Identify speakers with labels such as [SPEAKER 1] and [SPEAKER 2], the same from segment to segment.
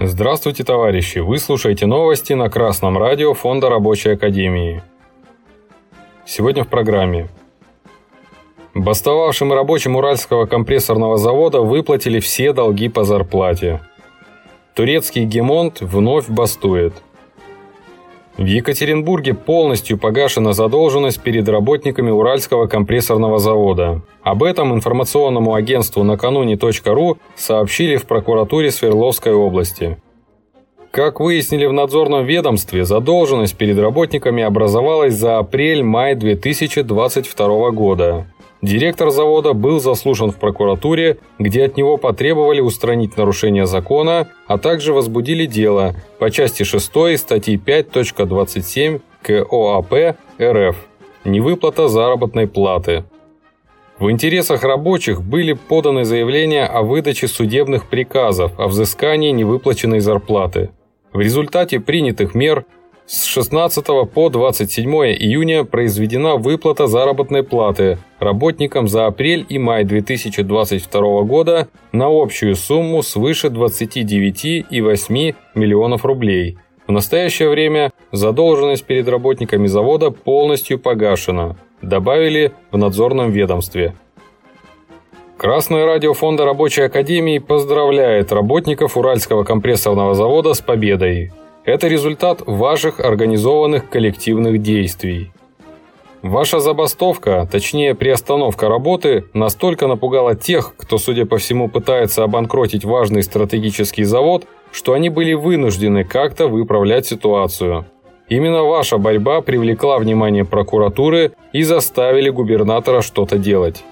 [SPEAKER 1] Здравствуйте, товарищи! Вы слушаете новости на Красном радио Фонда Рабочей Академии. Сегодня в программе. Бастовавшим рабочим Уральского компрессорного завода выплатили все долги по зарплате. Турецкий гемонт вновь бастует – в Екатеринбурге полностью погашена задолженность перед работниками Уральского компрессорного завода. Об этом информационному агентству накануне.ру сообщили в прокуратуре Свердловской области. Как выяснили в надзорном ведомстве, задолженность перед работниками образовалась за апрель-май 2022 года. Директор завода был заслушан в прокуратуре, где от него потребовали устранить нарушение закона, а также возбудили дело по части 6 статьи 5.27 КОАП РФ «Невыплата заработной платы». В интересах рабочих были поданы заявления о выдаче судебных приказов о взыскании невыплаченной зарплаты. В результате принятых мер с 16 по 27 июня произведена выплата заработной платы работникам за апрель и май 2022 года на общую сумму свыше 29,8 миллионов рублей. В настоящее время задолженность перед работниками завода полностью погашена, добавили в надзорном ведомстве. Красное радио Фонда Рабочей Академии поздравляет работников Уральского компрессорного завода с победой. Это результат ваших организованных коллективных действий. Ваша забастовка, точнее приостановка работы, настолько напугала тех, кто, судя по всему, пытается обанкротить важный стратегический завод, что они были вынуждены как-то выправлять ситуацию. Именно ваша борьба привлекла внимание прокуратуры и заставили губернатора что-то делать.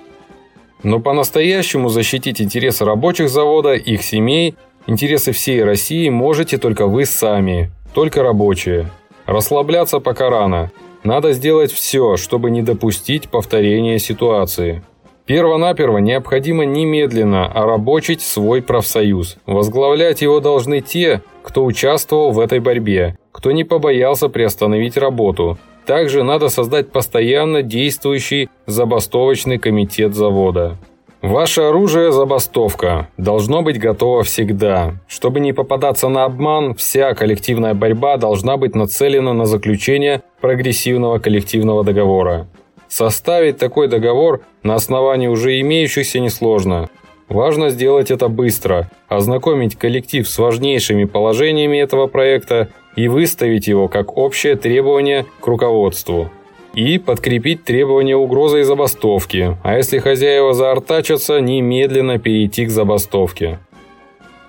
[SPEAKER 1] Но по-настоящему защитить интересы рабочих завода, их семей Интересы всей России можете только вы сами, только рабочие. Расслабляться пока рано. Надо сделать все, чтобы не допустить повторения ситуации. Первонаперво необходимо немедленно орабочить свой профсоюз. Возглавлять его должны те, кто участвовал в этой борьбе, кто не побоялся приостановить работу. Также надо создать постоянно действующий забастовочный комитет завода. Ваше оружие – забастовка. Должно быть готово всегда. Чтобы не попадаться на обман, вся коллективная борьба должна быть нацелена на заключение прогрессивного коллективного договора. Составить такой договор на основании уже имеющихся несложно. Важно сделать это быстро, ознакомить коллектив с важнейшими положениями этого проекта и выставить его как общее требование к руководству и подкрепить требования угрозой забастовки, а если хозяева заортачатся, немедленно перейти к забастовке.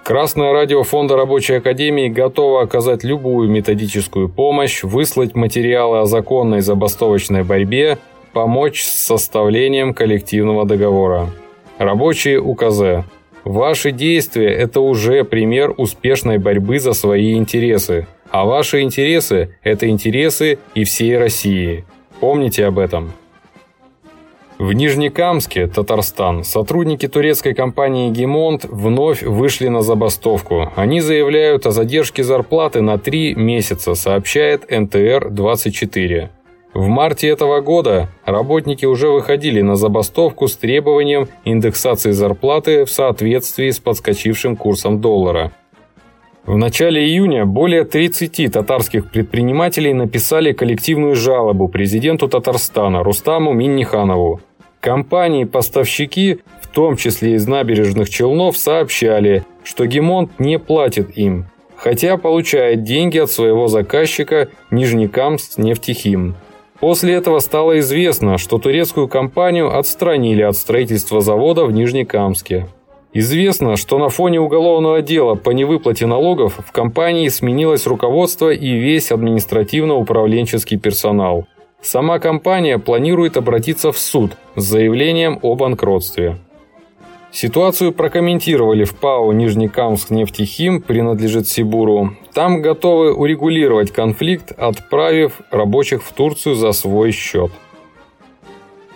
[SPEAKER 1] Красное радио Фонда Рабочей Академии готово оказать любую методическую помощь, выслать материалы о законной забастовочной борьбе, помочь с составлением коллективного договора. Рабочие УКЗ. Ваши действия – это уже пример успешной борьбы за свои интересы. А ваши интересы – это интересы и всей России. Помните об этом. В Нижнекамске, Татарстан, сотрудники турецкой компании «Гемонт» вновь вышли на забастовку. Они заявляют о задержке зарплаты на три месяца, сообщает НТР-24. В марте этого года работники уже выходили на забастовку с требованием индексации зарплаты в соответствии с подскочившим курсом доллара – в начале июня более 30 татарских предпринимателей написали коллективную жалобу президенту Татарстана Рустаму Минниханову. Компании-поставщики, в том числе из набережных Челнов, сообщали, что Гемонт не платит им, хотя получает деньги от своего заказчика Нижнекамск нефтехим. После этого стало известно, что турецкую компанию отстранили от строительства завода в Нижнекамске. Известно, что на фоне уголовного дела по невыплате налогов в компании сменилось руководство и весь административно-управленческий персонал. Сама компания планирует обратиться в суд с заявлением о банкротстве. Ситуацию прокомментировали в ПАО «Нижнекамск нефтехим» принадлежит Сибуру. Там готовы урегулировать конфликт, отправив рабочих в Турцию за свой счет.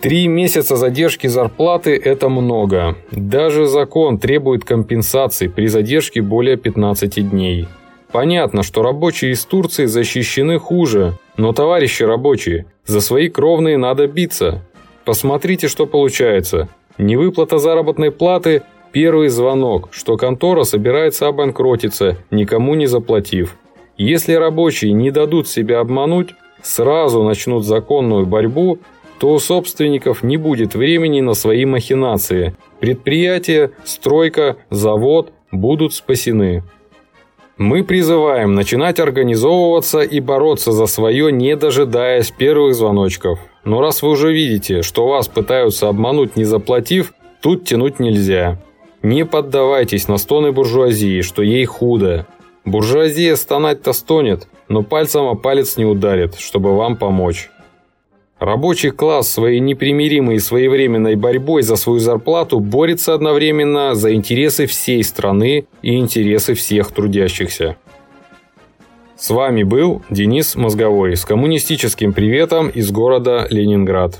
[SPEAKER 1] Три месяца задержки зарплаты – это много. Даже закон требует компенсаций при задержке более 15 дней. Понятно, что рабочие из Турции защищены хуже, но, товарищи рабочие, за свои кровные надо биться. Посмотрите, что получается. Невыплата заработной платы первый звонок, что контора собирается обанкротиться, никому не заплатив. Если рабочие не дадут себя обмануть, сразу начнут законную борьбу, то у собственников не будет времени на свои махинации. Предприятие, стройка, завод будут спасены. Мы призываем начинать организовываться и бороться за свое, не дожидаясь первых звоночков. Но раз вы уже видите, что вас пытаются обмануть, не заплатив, тут тянуть нельзя. Не поддавайтесь на стоны буржуазии, что ей худо. Буржуазия стонать-то стонет, но пальцем о палец не ударит, чтобы вам помочь. Рабочий класс своей непримиримой и своевременной борьбой за свою зарплату борется одновременно за интересы всей страны и интересы всех трудящихся. С вами был Денис Мозговой с коммунистическим приветом из города Ленинград.